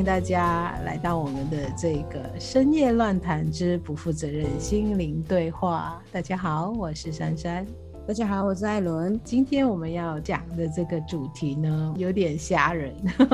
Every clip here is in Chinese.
迎大家来到我们的这个深夜乱谈之不负责任心灵对话。大家好，我是珊珊。大家好，我是艾伦。今天我们要讲的这个主题呢，有点吓人。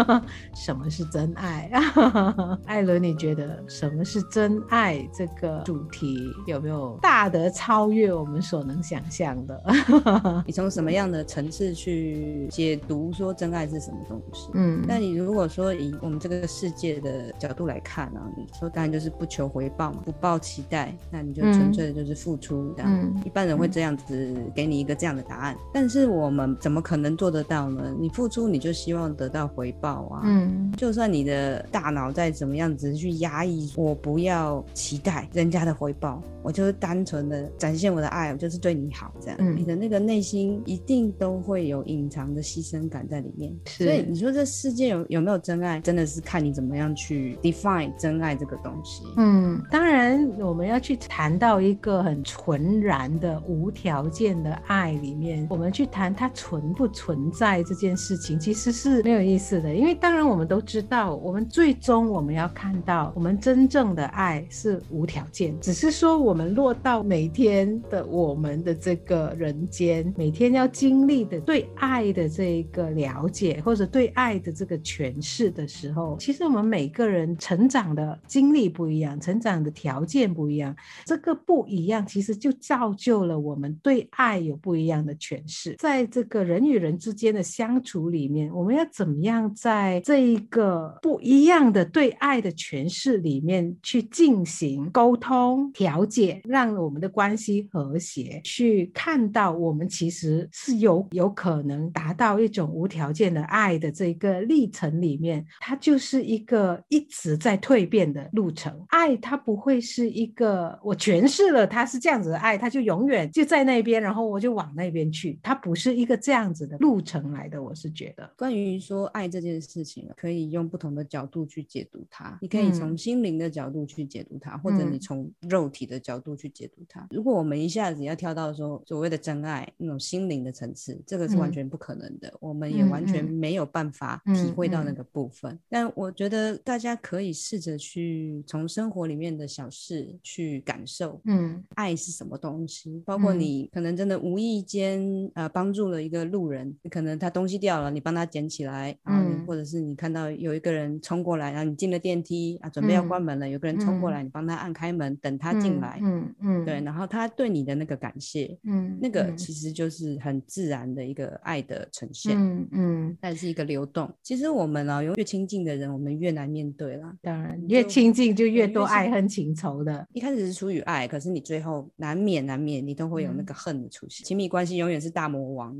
什么是真爱？艾伦，你觉得什么是真爱？这个主题有没有大的超越我们所能想象的？你从什么样的层次去解读说真爱是什么东西？嗯，那你如果说以我们这个世界的角度来看呢、啊，你说当然就是不求回报嘛，不抱期待，那你就纯粹的就是付出这样。嗯，一般人会这样子给。你一个这样的答案，但是我们怎么可能做得到呢？你付出你就希望得到回报啊。嗯，就算你的大脑再怎么样子去压抑，我不要期待人家的回报，我就是单纯的展现我的爱，我就是对你好这样。嗯，你的那个内心一定都会有隐藏的牺牲感在里面。是，所以你说这世界有有没有真爱，真的是看你怎么样去 define 真爱这个东西。嗯，当然我们要去谈到一个很纯然的无条件的。爱里面，我们去谈它存不存在这件事情，其实是没有意思的。因为当然我们都知道，我们最终我们要看到，我们真正的爱是无条件。只是说我们落到每天的我们的这个人间，每天要经历的对爱的这一个了解，或者对爱的这个诠释的时候，其实我们每个人成长的经历不一样，成长的条件不一样，这个不一样，其实就造就了我们对爱。有不一样的诠释，在这个人与人之间的相处里面，我们要怎么样在这一个不一样的对爱的诠释里面去进行沟通、调解，让我们的关系和谐，去看到我们其实是有有可能达到一种无条件的爱的这个历程里面，它就是一个一直在蜕变的路程。爱它不会是一个我诠释了它是这样子的爱，它就永远就在那边，然后我。我就往那边去，它不是一个这样子的路程来的。我是觉得，关于说爱这件事情，可以用不同的角度去解读它。你可以从心灵的角度去解读它，嗯、或者你从肉体的角度去解读它。如果我们一下子要跳到说所谓的真爱那种心灵的层次，这个是完全不可能的。嗯、我们也完全没有办法体会到那个部分。但我觉得大家可以试着去从生活里面的小事去感受，嗯，爱是什么东西？包括你可能真的。无意间呃帮助了一个路人，可能他东西掉了，你帮他捡起来，嗯，或者是你看到有一个人冲过来，然后你进了电梯啊，准备要关门了，嗯、有个人冲过来，你帮他按开门，嗯、等他进来，嗯嗯，嗯对，然后他对你的那个感谢，嗯，那个其实就是很自然的一个爱的呈现，嗯嗯，但是一个流动。其实我们啊，越亲近的人，我们越难面对啦。当然，越亲近就越多爱恨情仇的。一开始是出于爱，可是你最后难免难免，你都会有那个恨的出亲密关系永远是大魔王，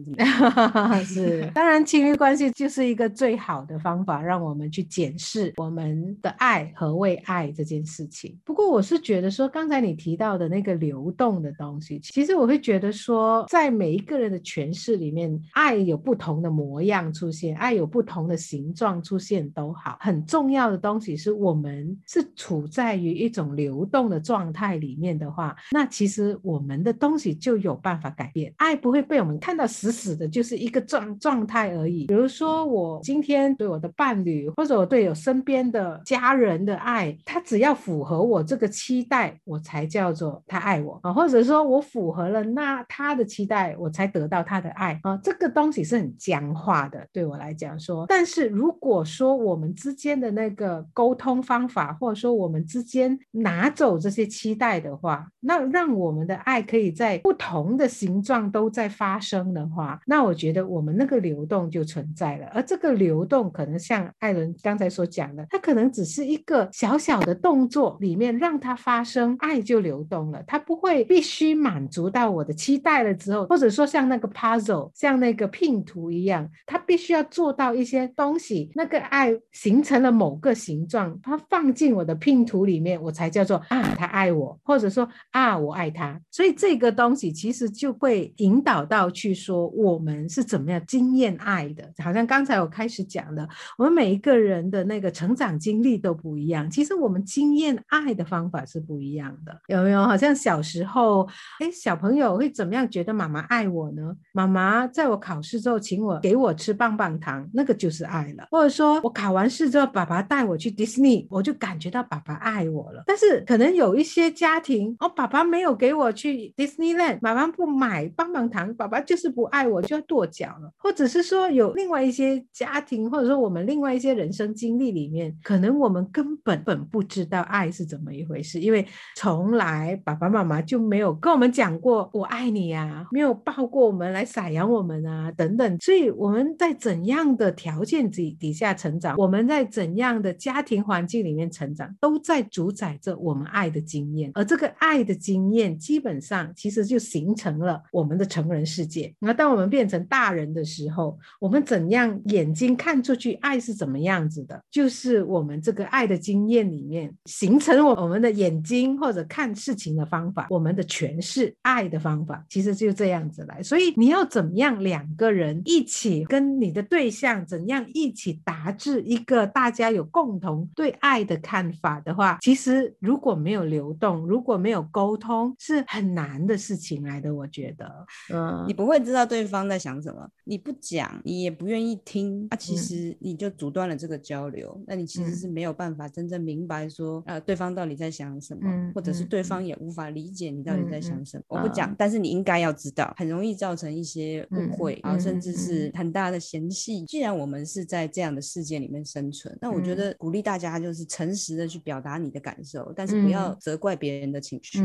是当然，亲密关系就是一个最好的方法，让我们去检视我们的爱何为爱这件事情。不过，我是觉得说，刚才你提到的那个流动的东西，其实我会觉得说，在每一个人的诠释里面，爱有不同的模样出现，爱有不同的形状出现都好。很重要的东西是我们是处在于一种流动的状态里面的话，那其实我们的东西就有办法改变。爱不会被我们看到死死的，就是一个状状态而已。比如说，我今天对我的伴侣，或者我对我身边的家人的爱，他只要符合我这个期待，我才叫做他爱我啊。或者说我符合了那他的期待，我才得到他的爱啊。这个东西是很僵化的，对我来讲说。但是如果说我们之间的那个沟通方法，或者说我们之间拿走这些期待的话，那让我们的爱可以在不同的形状。都在发生的话，那我觉得我们那个流动就存在了。而这个流动可能像艾伦刚才所讲的，它可能只是一个小小的动作里面让它发生，爱就流动了。它不会必须满足到我的期待了之后，或者说像那个 puzzle，像那个拼图一样，它必须要做到一些东西，那个爱形成了某个形状，它放进我的拼图里面，我才叫做啊，他爱我，或者说啊，我爱他。所以这个东西其实就。就会引导到去说我们是怎么样经验爱的。好像刚才我开始讲的，我们每一个人的那个成长经历都不一样，其实我们经验爱的方法是不一样的，有没有？好像小时候，哎，小朋友会怎么样觉得妈妈爱我呢？妈妈在我考试之后请我给我吃棒棒糖，那个就是爱了。或者说我考完试之后，爸爸带我去迪士尼，我就感觉到爸爸爱我了。但是可能有一些家庭，哦，爸爸没有给我去 Disneyland，，妈妈不买棒棒糖，爸爸就是不爱我，就要跺脚了。或者是说有另外一些家庭，或者说我们另外一些人生经历里面，可能我们根本本不知道爱是怎么一回事，因为从来爸爸妈妈就没有跟我们讲过我爱你呀，没有抱过我们来撒养我们啊，等等。所以我们在怎样的条件底底下成长，我们在怎样的家庭环境里面成长，都在主宰着我们爱的经验。而这个爱的经验，基本上其实就形成了我们的成人世界。那当我们变成大人的时候，我们怎样眼睛看出去爱是怎么样子的，就是我们这个爱的经验里面形成我我们的眼睛或者看事情的方法，我们的诠释爱的方法，其实就这样子来。所以你要怎么样两个人一起跟你的对象怎样一起达至一个大家有共同对爱的看法的话，其实如果没有流动，如果没有沟通，是很难的事情来的。我觉得，嗯，你不会知道对方在想什么，你不讲，你也不愿意听，啊，其实你就阻断了这个交流。嗯、那你其实是没有办法真正明白说，呃，对方到底在想什么，嗯、或者是对方也无法理解你到底在想什么。嗯、我不讲，但是你应该要知道，很容易造成一些误会，然后、嗯、甚至是。很大的嫌隙。嗯、既然我们是在这样的世界里面生存，那我觉得鼓励大家就是诚实的去表达你的感受，但是不要责怪别人的情绪，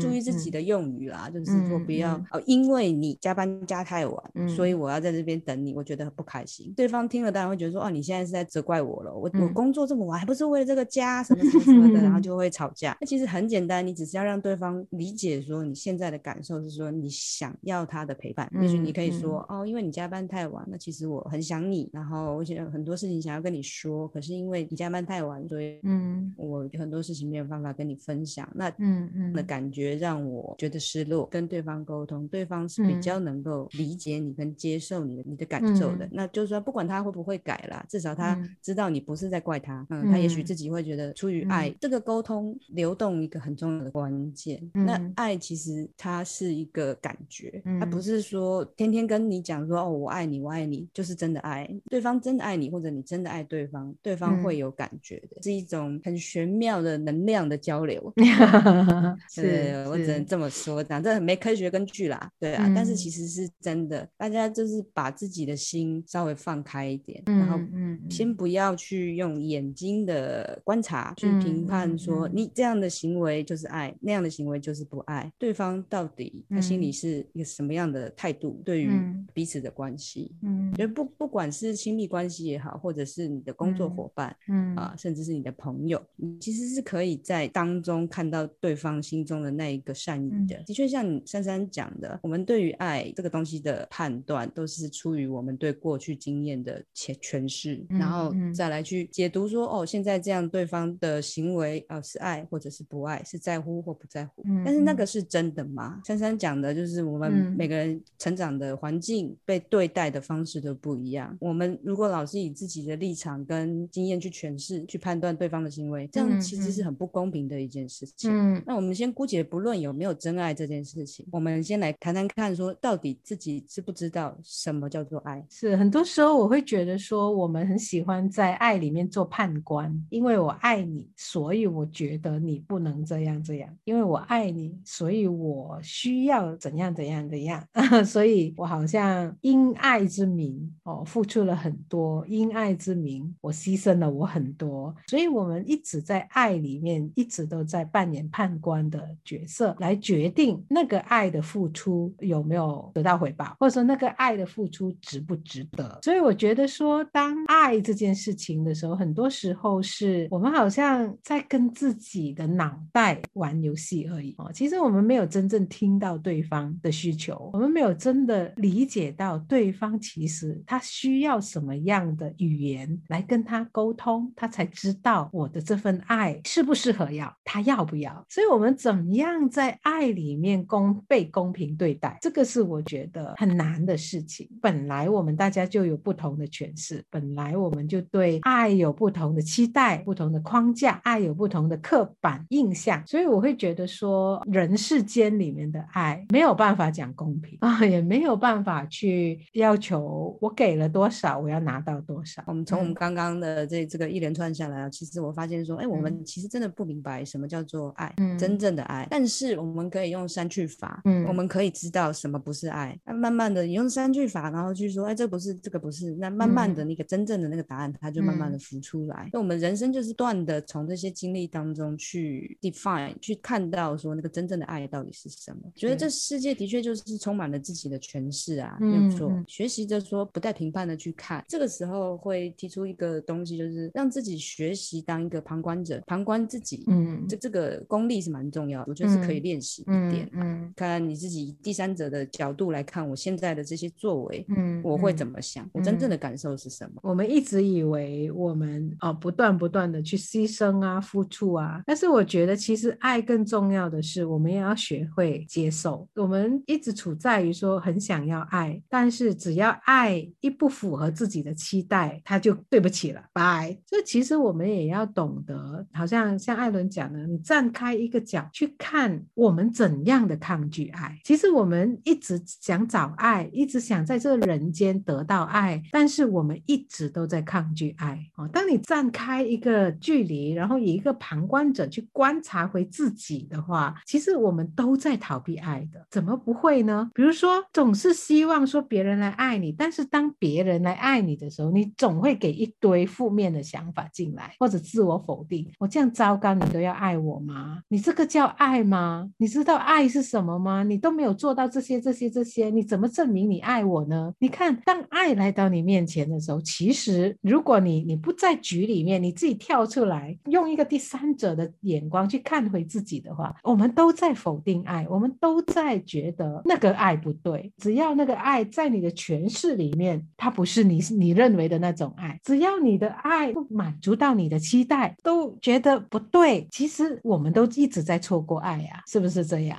注意自己的用语啦，就是说不要、嗯、哦，因为你加班加太晚，嗯、所以我要在这边等你，我觉得很不开心。对方听了当然会觉得说，哦，你现在是在责怪我了，我、嗯、我工作这么晚，还不是为了这个家什么什么什么的，然后就 会吵架。那其实很简单，你只是要让对方理解说你现在的感受是说你想要他的陪伴，也许、嗯、你可以说、嗯、哦，因为你加班太晚，那其实我很想你，然后我想很多事情想要跟你说，可是因为你加班太晚，所以嗯，我很多事情没有办法跟你分享。那嗯嗯的感觉让我觉得失落。跟对方沟通，对方是比较能够理解你跟接受你的你的感受的。嗯、那就是说，不管他会不会改啦，至少他知道你不是在怪他。嗯，嗯他也许自己会觉得出于爱，嗯、这个沟通流动一个很重要的关键。嗯、那爱其实它是一个感觉，它不是说天天跟你讲说哦我爱你我爱你就是真的爱。对方真的爱你或者你真的爱对方，对方会有感觉的，嗯、是一种很玄妙的能量的交流。是，是我只能这么说，讲这没科学根据啦，对啊，嗯、但是其实是真的。大家就是把自己的心稍微放开一点，嗯、然后先不要去用眼睛的观察去评判说你这样的行为就是爱，嗯、那样的行为就是不爱。对方到底他心里是一个什么样的态度？对于彼此的关系，嗯，觉得不不管是亲密关系也好，或者是你的工作伙伴，嗯啊，甚至是你的朋友，你其实是可以在当中看到对方心中的那一个善意的。嗯、的确，像你珊珊讲的，我们对于爱这个东西的判断，都是出于我们对过去经验的诠诠释，嗯、然后再来去解读说，哦，现在这样对方的行为啊、呃，是爱或者是不爱，是在乎或不在乎。嗯、但是那个是真的吗？珊珊讲的就是我们每个人成长的环境、被对待的方式都不一样。我们如果老是以自己的立场跟经验去诠释、去判断对方的行为，这样其实是很不公平的一件事情。嗯、那我们先姑且不论有没有真爱这件事情，我们先来谈谈看，说到底自己知不知道什么叫做爱？是很多时候我会觉得说，我们很喜欢在爱里面做判官，因为我爱你，所以我觉得你不能这样这样；因为我爱你，所以我需要怎样怎样怎样，所以我好像因爱之名哦，付出了很多，因爱之名我牺牲了我很多，所以我们一直在爱里面，一直都在扮演判官的角色，来决定那个爱的付出有没有得到回报，或者说那个爱的付出值不值得。所以我觉得说，当爱这件事情的时候，很多时候是我们好像在跟自己的脑袋玩游戏而已哦。其实我们没有真正听到对方的需求，我们没有真的理解到对方其实他需要什么样的语言来跟他沟通，他才知道我的这份爱适不适合要，他要不要。所以我们怎么样在爱里面沟被公平对待，这个是我觉得很难的事情。本来我们大家就有不同的诠释，本来我们就对爱有不同的期待、不同的框架，爱有不同的刻板印象，所以我会觉得说，人世间里面的爱没有办法讲公平啊，也没有办法去要求我给了多少，我要拿到多少。我们从我们刚刚的这这个一连串下来啊，其实我发现说，哎，我们其实真的不明白什么叫做爱，嗯、真正的爱。但是我们可以用删去法，嗯，我们可以知道什么不是爱。那慢慢的，你用三句法，然后去说，哎，这不是，这个不是。那慢慢的，那个真正的那个答案，它就慢慢的浮出来。那、嗯、我们人生就是断的从这些经历当中去 define，去看到说那个真正的爱到底是什么。觉得这世界的确就是充满了自己的诠释啊，没有错。嗯、学习着说不带评判的去看，这个时候会提出一个东西，就是让自己学习当一个旁观者，旁观自己。嗯，这这个功力是蛮重要的，我觉得是可以练习一点。嗯，嗯看看你自己第三者的角度来看，我现在的这些作为，嗯，我会怎么想？嗯、我真正的感受是什么？我们一直以为我们哦，不断不断的去牺牲啊，付出啊，但是我觉得其实爱更重要的是，我们也要学会接受。我们一直处在于说很想要爱，但是只要爱一不符合自己的期待，他就对不起了，拜。这其实我们也要懂得，好像像艾伦讲的，你站开一个角去看我们怎样的抗拒爱。其实我们一直想找爱，一直想在这人间得到爱，但是我们一直都在抗拒爱。哦，当你站开一个距离，然后以一个旁观者去观察回自己的话，其实我们都在逃避爱的。怎么不会呢？比如说，总是希望说别人来爱你，但是当别人来爱你的时候，你总会给一堆负面的想法进来，或者自我否定。我这样糟糕，你都要爱我吗？你这个叫爱吗？你知道爱是什么吗？你都没有做到这些、这些、这些，你怎么证明你爱我呢？你看，当爱来到你面前的时候，其实如果你你不在局里面，你自己跳出来，用一个第三者的眼光去看回自己的话，我们都在否定爱，我们都在觉得那个爱不对。只要那个爱在你的诠释里面，它不是你你认为的那种爱。只要你的爱不满足到你的期待，都觉得不对。其实我们都一直在错过爱呀，是不是这样？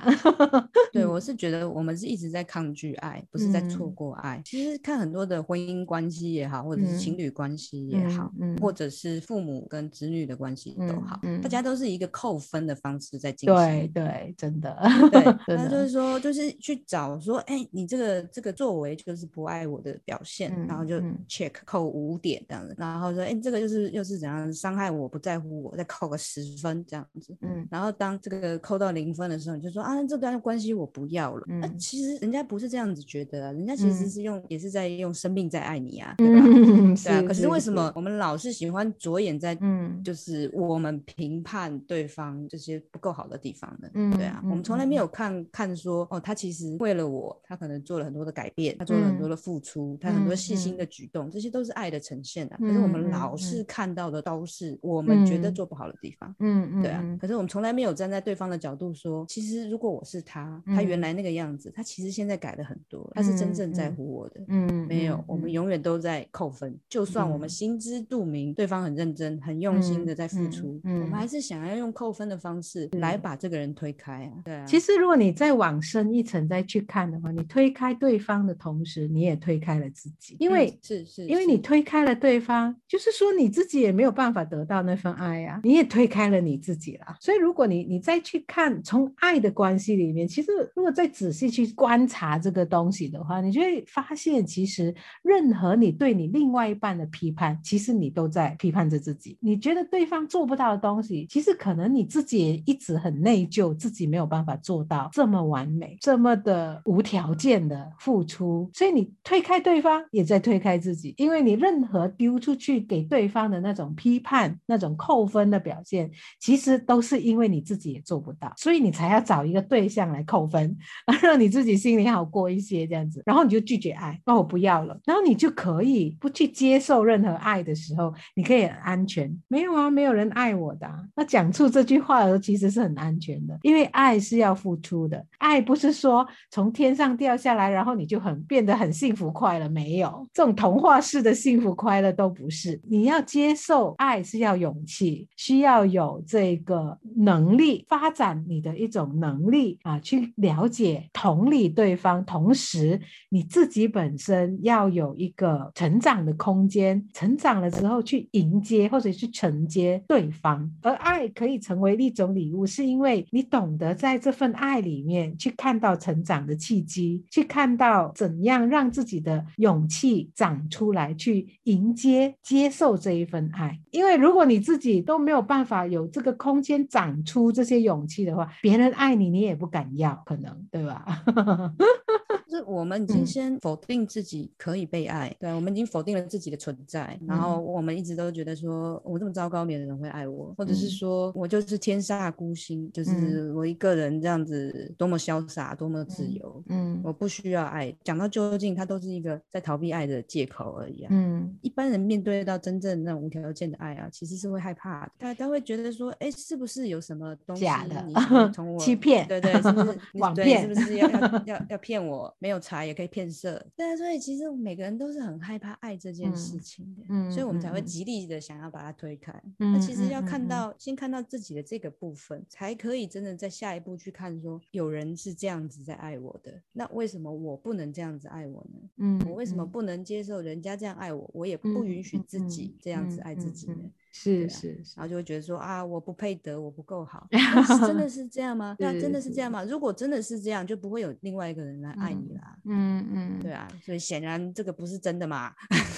对，我是觉得我们是一直在抗拒爱，不是在错过爱。嗯、其实看很多的婚姻关系也好，或者是情侣关系也好，或者是父母跟子女的关系都好，大家都是一个扣分的方式在进行。对对，真的。对，那就是说，就是去找说，哎，你这个这个作为就是不爱我的表现，嗯、然后就 check 扣五点这样子，然后说，哎，这个就是又是怎样伤害我，不在乎我，再扣个十分这样子。嗯，然后当这个扣到零分的时候，你就说啊，这段关系我不要了。嗯、啊，其实人家不是这样子觉得、啊，人家其实是用、嗯、也是在用生命在爱你啊，对吧？嗯、对啊。可是为什么我们老是喜欢着眼在嗯，就是我们评判对方这些不够好的地方呢？嗯，对啊，嗯、我们从来没有看看说哦，他其实为了我，他可能做了很多的改变，他做了很多的付出，嗯、他很多细心的举动，嗯、这些都是爱的呈现、啊。嗯、可是我们老是看到的都是我们觉得做不好的地方。嗯嗯，对啊。可是我们从来没有站在对方的角度说，其实如果我是他，他原来那个样子，他其实现在改了很多，他是真正在乎我的。嗯，没有，我们永远都在扣分，就算我们心知肚明，对方很认真、很用心的在付出，我们还是想要用扣分的方式来把这个人推开啊。对啊。其实如果你再往深一层再去看的话，你推开对方的同时，你也推开了自己，因为是是，因为你推开了对方，就是说你自己也没有办法得到那份爱啊，你也推开了你自己了。所以如果你你再去看从爱的关系里面，其实如果再仔细去观察这个东西的话，你就会发现，其实任何你对你另外一半的批判，其实你都在批判着自己。你觉得对方做不到的东西，其实可能你自己也一直很内疚，自己没有办法做到这么完美，这么的无条件的付出。所以你推开对方，也在推开自己，因为你任何丢出去给对方的那种批判、那种扣分的表现，其实都是因为你自己也做不到，所以你才要找一个对象来扣分，让你自己心里好过一些这样子。然后你就拒绝爱，那我不要了，然后你就可以不去接受任何爱的时候，你可以很安全。没有啊，没有人爱我的。那讲出这句话的时候，其实是很安全的，因为爱是要付出的，爱不是说从天上掉下来，然后你就很变得很幸福快乐。没有这种童话式的幸福快乐都不是。你要接受爱是要勇气，需要有这个能力，发展你的一种能力啊，去了了解、同理对方，同时你自己本身要有一个成长的空间，成长了之后去迎接或者去承接对方。而爱可以成为一种礼物，是因为你懂得在这份爱里面去看到成长的契机，去看到怎样让自己的勇气长出来，去迎接、接受这一份爱。因为如果你自己都没有办法有这个空间长出这些勇气的话，别人爱你，你也不敢要，可，能对吧？是我们已经先否定自己可以被爱，嗯、对，我们已经否定了自己的存在，嗯、然后我们一直都觉得说，我这么糟糕，没有人会爱我，或者是说我就是天煞孤星，嗯、就是我一个人这样子，多么潇洒，多么自由，嗯，我不需要爱。讲到究竟，它都是一个在逃避爱的借口而已啊。嗯，一般人面对到真正那种无条件的爱啊，其实是会害怕的，他他会觉得说，哎，是不是有什么东西假的，你从 我欺骗，对对，是不是 网骗，是不是要要要要骗我？没有茶也可以骗色，对啊，所以其实每个人都是很害怕爱这件事情的，嗯，所以我们才会极力的想要把它推开。那、嗯、其实要看到，嗯、先看到自己的这个部分，才可以真的在下一步去看说，有人是这样子在爱我的，那为什么我不能这样子爱我呢？嗯，我为什么不能接受人家这样爱我，我也不允许自己这样子爱自己呢？是是，然后就会觉得说啊，我不配得，我不够好，真的是这样吗？那真的是这样吗？如果真的是这样，就不会有另外一个人来爱你啦。嗯嗯，对啊，所以显然这个不是真的嘛。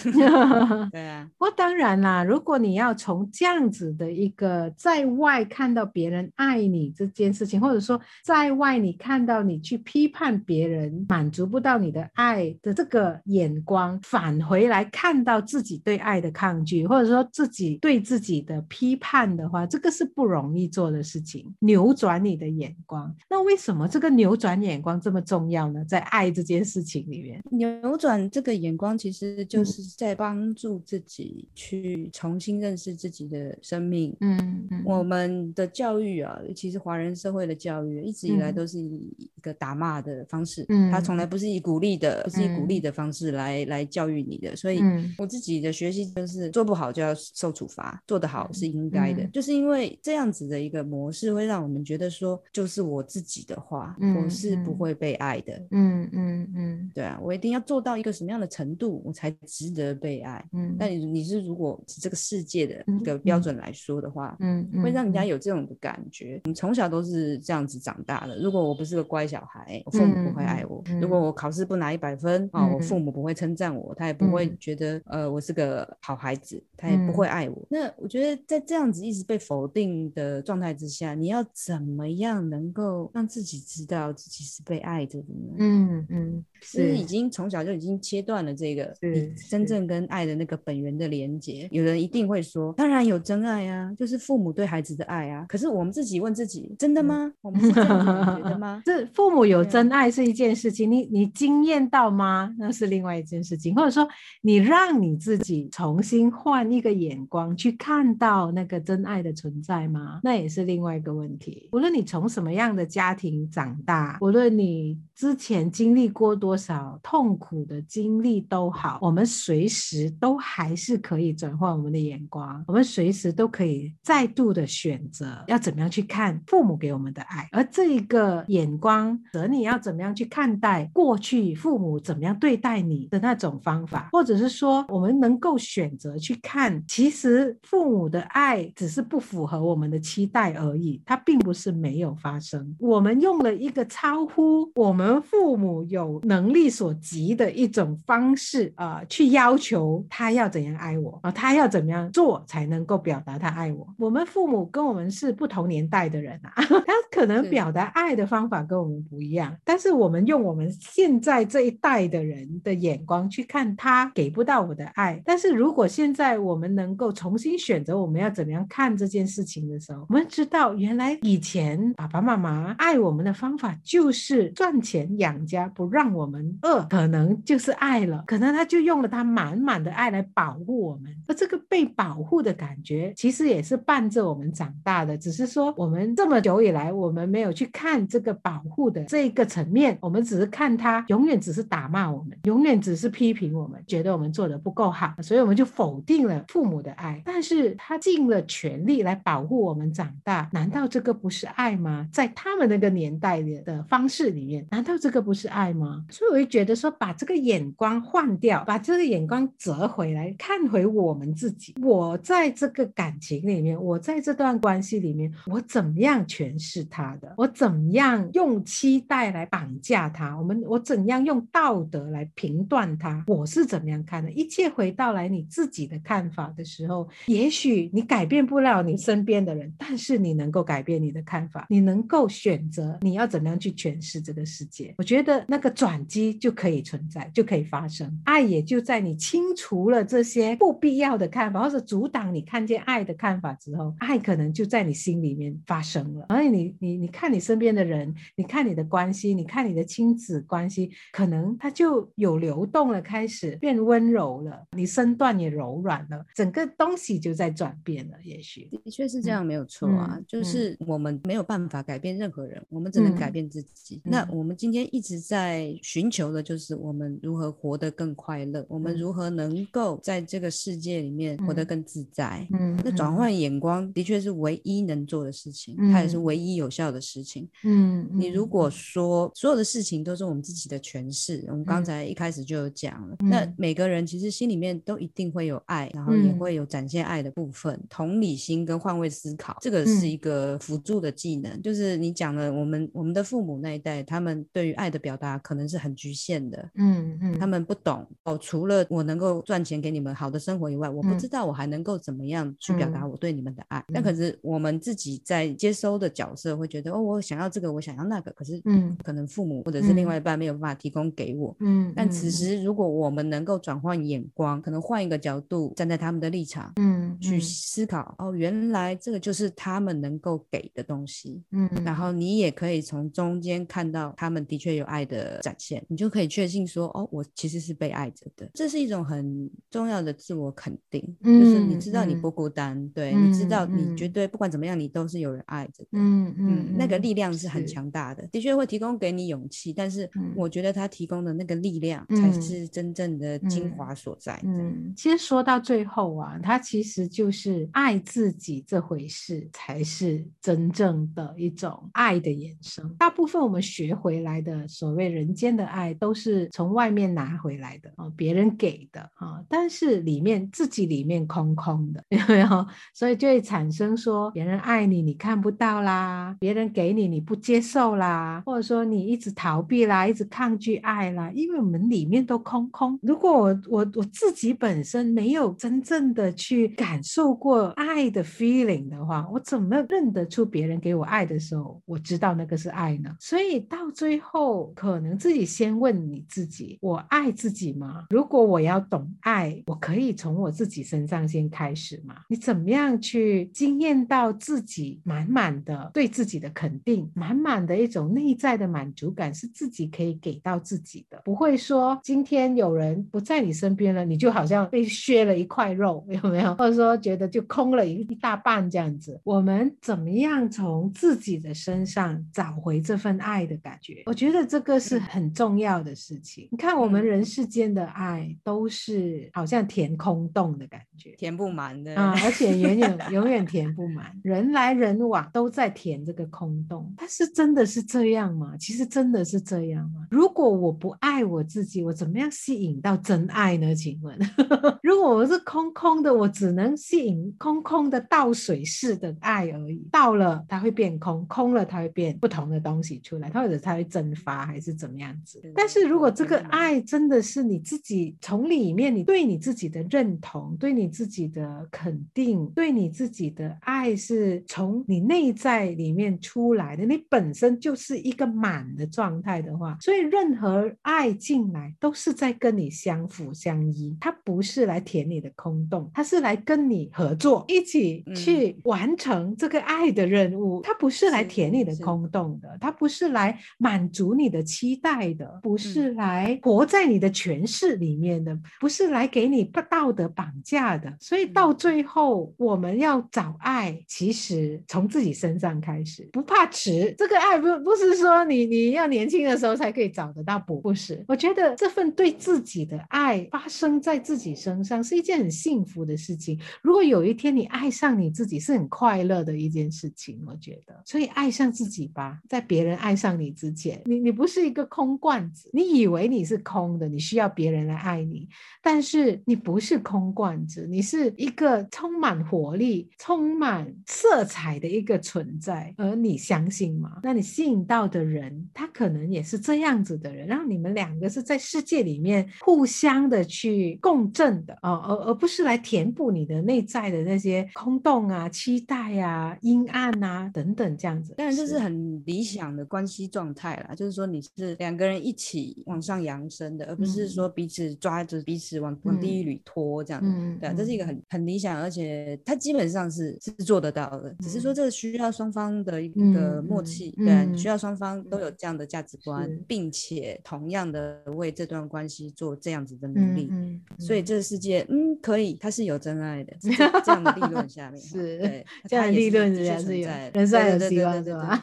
对啊，不过当然啦，如果你要从这样子的一个在外看到别人爱你这件事情，或者说在外你看到你去批判别人满足不到你的爱的这个眼光，返回来看到自己对爱的抗拒，或者说自己对。自己的批判的话，这个是不容易做的事情。扭转你的眼光，那为什么这个扭转眼光这么重要呢？在爱这件事情里面，扭转这个眼光，其实就是在帮助自己去重新认识自己的生命。嗯，嗯，我们的教育啊，其实华人社会的教育一直以来都是以一个打骂的方式，嗯，他从来不是以鼓励的，不是以鼓励的方式来来教育你的。所以，我自己的学习就是做不好就要受处罚。做得好是应该的，嗯、就是因为这样子的一个模式会让我们觉得说，就是我自己的话，嗯、我是不会被爱的。嗯嗯嗯，嗯对啊，我一定要做到一个什么样的程度，我才值得被爱。嗯，那你你是如果是这个世界的一个标准来说的话，嗯，会让人家有这种的感觉。你从小都是这样子长大的。如果我不是个乖小孩，我父母不会爱我；嗯、如果我考试不拿一百分啊，我父母不会称赞我，他也不会觉得呃我是个好孩子，他也不会爱我。那我觉得在这样子一直被否定的状态之下，你要怎么样能够让自己知道自己是被爱着的呢？嗯嗯，其实已经从小就已经切断了这个你真正跟爱的那个本源的连接。有人一定会说，当然有真爱啊，就是父母对孩子的爱啊。可是我们自己问自己，真的吗？我们是这样觉得吗？这父母有真爱是一件事情，你你经验到吗？那是另外一件事情。或者说，你让你自己重新换一个眼光去。看到那个真爱的存在吗？那也是另外一个问题。无论你从什么样的家庭长大，无论你之前经历过多多少痛苦的经历都好，我们随时都还是可以转换我们的眼光，我们随时都可以再度的选择要怎么样去看父母给我们的爱，而这一个眼光和你要怎么样去看待过去父母怎么样对待你的那种方法，或者是说我们能够选择去看，其实。父母的爱只是不符合我们的期待而已，它并不是没有发生。我们用了一个超乎我们父母有能力所及的一种方式啊、呃，去要求他要怎样爱我啊，他要怎么样做才能够表达他爱我。我们父母跟我们是不同年代的人啊，他可能表达爱的方法跟我们不一样，但是我们用我们现在这一代的人的眼光去看他给不到我的爱。但是如果现在我们能够重新选择我们要怎么样看这件事情的时候，我们知道原来以前爸爸妈妈爱我们的方法就是赚钱养家，不让我我们饿，可能就是爱了，可能他就用了他满满的爱来保护我们。而这个被保护的感觉，其实也是伴着我们长大的。只是说，我们这么久以来，我们没有去看这个保护的这个层面，我们只是看他永远只是打骂我们，永远只是批评我们，觉得我们做得不够好，所以我们就否定了父母的爱。但是他尽了全力来保护我们长大，难道这个不是爱吗？在他们那个年代的方式里面，难道这个不是爱吗？所以我就觉得说，把这个眼光换掉，把这个眼光折回来，看回我们自己。我在这个感情里面，我在这段关系里面，我怎么样诠释他的？我怎么样用期待来绑架他？我们我怎样用道德来评断他？我是怎么样看的？一切回到来你自己的看法的时候，也许你改变不了你身边的人，但是你能够改变你的看法，你能够选择你要怎么样去诠释这个世界。我觉得那个转机就可以存在，就可以发生。爱也就在你清除了这些不必要的看法，或者阻挡你看见爱的看法之后，爱可能就在你心里面发生了。而且你你你看你身边的人，你看你的关系，你看你的亲子关系，可能它就有流动了，开始变温柔了，你身段也柔软了，整个东西就在转变了。也许的确是这样，没有错啊。嗯、就是我们没有办法改变任何人，我们只能改变自己。嗯、那我们今天一直在寻求的就是我们如何活得更快乐，嗯、我们如何能够在这个世界里面活得更自在。嗯，那转换眼光的确是唯一能做的事情，嗯、它也是唯一有效的事情。嗯，你如果说所有的事情都是我们自己的诠释，嗯、我们刚才一开始就有讲了，嗯、那每个人其实心里面都一定会有爱，然后也会有展现爱的部分。嗯、同理心跟换位思考，这个是一个辅助的技能。嗯、就是你讲了，我们我们的父母那一代，他们对于爱的表达可能是很局限的。嗯嗯，他们不懂哦，除了我能够赚钱给你们好的生活以外，我不知道我还能够怎么样去表达我对你们的爱。那、嗯、可是我们自己在接收的角色会觉得，哦，我想要这个，我想要那个，可是嗯，可能父母或者是另外一半没有办法提供给我。嗯，但此时如果我们能够转换眼光，可能换一个角度，站在他们的立场，嗯，去思考，哦，原来这个就是他们能够给的东西。嗯，然后你也可以从中间看到他们的确有爱的展现，你就可以确信说，哦，我其实是被爱着的。这是一种很重要的自我肯定，嗯、就是你知道你不孤单，嗯、对，你知道你绝对不管怎么样，你都是有人爱着的。嗯嗯，嗯，那个力量是很强大的，的确会提供给你勇气，但是我觉得他提供的那个力量才是真正的精华所在。嗯，嗯，其实说到最后啊，他其实就是爱自己这回事才是真正的一种爱的延伸。大部分我们学回来的所谓人间的爱，都是从外面拿回来的啊，别人给的啊，但是里面自己里面空空的，有没有？所以就会产生说，别人爱你，你看不到啦；别人给你，你不接受啦；或者说你一直逃避啦，一直抗拒爱啦，因为我们里面都空空。如果我我我自己本身没有真正的去感受过爱的 feeling 的话，我怎么认得出别人给我爱的时候，我知道那个是爱呢？所以到最后，可能自己先问你自己：我爱自己吗？如果我要懂爱，我可以从我自己身上先开始吗？你怎么样去经验到自己满满的对自己的肯定，满满的一种内在的满足感，是自己可以给到自己的，不会说今天有人不在你身边了，你就好像被削了一块肉，有没有？或者说觉得就空了一一大半这样子。我们怎么样从自己的身上找回这份爱的感觉？我觉得这个是很重要的事情。你看，我们人世间的爱都是好像填空洞的感觉，填不满的啊，而且永远 永远填不满，人来人往都在填这个空洞。但是真的是这样吗？其实真的是这样吗？如果我不爱我自己，我怎么样吸引到真爱呢？请问，如果我是空空的，我只能吸引空空的倒水式的爱而已。倒了它会变空，空了它会变不同的东西出来，它或者它会蒸发还是怎么样子？但是如果这个爱真的是你自己从里面，你对你自己的认同，对你自己的肯定，对你自己的爱是从你内在里面出来的，你本身就是一个满的状态的话，所以任何爱进来都是在跟你相辅相依，它不是来填你的空洞，它是来跟你合作，一起去完成这个爱的任务。它不是来填你的空洞的，它不是来满足你的期待的，不是来活在你的权势里面的，不是来给你道德绑架的。所以到最后，我们要找爱，其实从自己身上开始，不怕迟。这个爱不不是说你你要年轻的时候才可以找得到，不不是。我觉得这份对自己的爱发生在自己身上是一件很幸福的事情。如果有一天你爱上你自己，是很快乐的一件事情。我觉得，所以爱上自己吧，在别人爱上你之前，你你不是一个空罐子，你以为你是空的，你需要别人来爱你，但是你不是空罐子，你是一个充满活力、充满色彩的一个存在。而你相信吗？那你吸引到的人，他可能也是这样子的人，然后你们两个是在世界里面互相的去共振的啊，而而不是来填补你的内在的那些空洞啊、期待啊、阴暗啊等等这样子。当然这是很理想的关系状态啦，就是说你是两个人一起往上扬升的，而不是说彼此抓着彼此往往地狱里拖这样子。嗯、对啊，这是一个很很理想，而且他基本上是是做得到的，只是说这个需要双方的一个默契，嗯、对、啊，需要双方都有这样的价值观，并且同样的为这段关系做这样子的努力。所以这个世界，嗯，可以，它是有真爱的，这样的立论下面 是对这样的立论是存在的，人生有希望，对吧？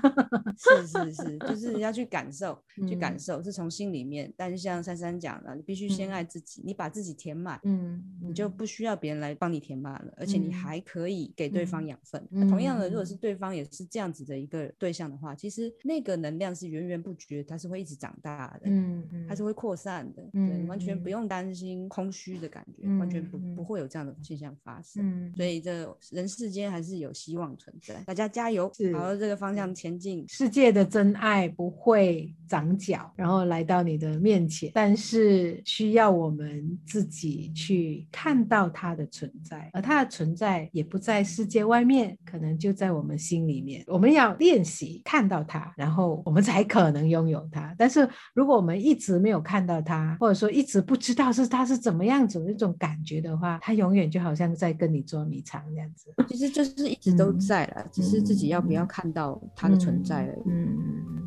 是是是，就是要去感受，去感受，是从心里面。但是像珊珊讲的，你必须先爱自己，你把自己填满，嗯，你就不需要别人来帮你填满了，而且你还可以给对方养分。同样的，如果是对方也是这样子的一个对象的话，其实那个能量是源源不绝，它是会一直长大的，嗯，它是会扩散的，对，完全不用担心空虚的感觉，完全不不会有这样的现象发生。所以这人世间还是有希望存在，大家加油，朝着这个方向前进。世界的真爱不会长脚，然后来到你的面前，但是需要我们自己去看到它的存在，而它的存在也不在世界外面，可能就在我们心里面。我们要练习看到它，然后我们才可能拥有它。但是如果我们一直没有看到它，或者说一直不知道是它是怎么样子的一种感觉的话，它永远就好像在跟你捉迷藏这样子。其实就是一直都在了，嗯、只是自己要不要看到它的存在而已。嗯，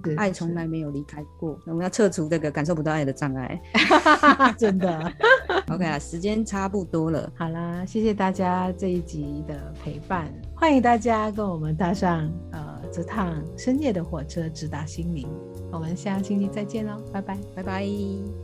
嗯爱从来没有离开过。我们要撤除这个感受不到爱的障碍。真的。OK 啊，时间差不多了。好啦，谢谢大家这一集的陪伴，欢迎大家跟我们搭上呃这趟深夜的火车，直达心灵。我们下星期再见喽，拜拜，拜拜。